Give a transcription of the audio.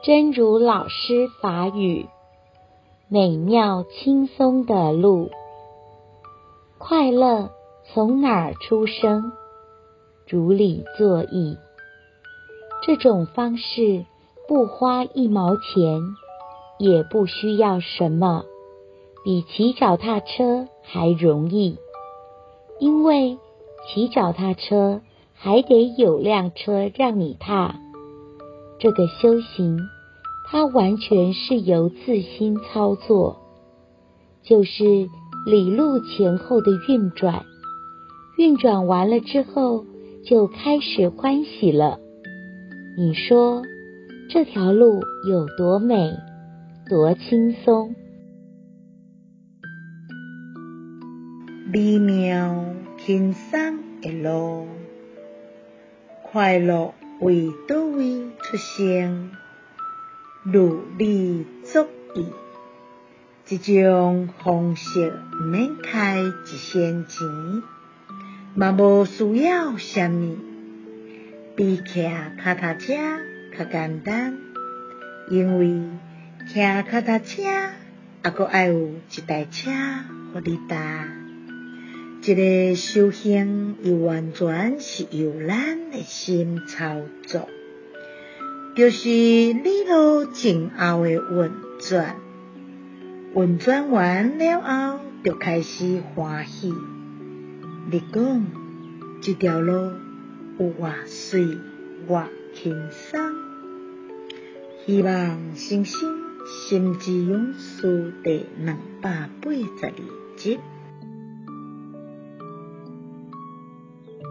真如老师法语，美妙轻松的路，快乐从哪儿出生？如理作意，这种方式不花一毛钱，也不需要什么，比骑脚踏车还容易，因为骑脚踏车还得有辆车让你踏。这个修行，它完全是由自心操作，就是理路前后的运转，运转完了之后，就开始欢喜了。你说这条路有多美，多轻松？美妙轻松的路，快乐为叨位出生？如理作意，这种方式毋免开一仙钱，嘛无需要什么，比骑脚踏车较简单。因为骑脚踏车还阁爱有一台车予你搭。这个修行，又完全是由咱的心操作，就是你路前后的运转，运转完了后，就开始欢喜。你讲这条路有偌水偌轻松？希望新生心之勇士第两百八十二集。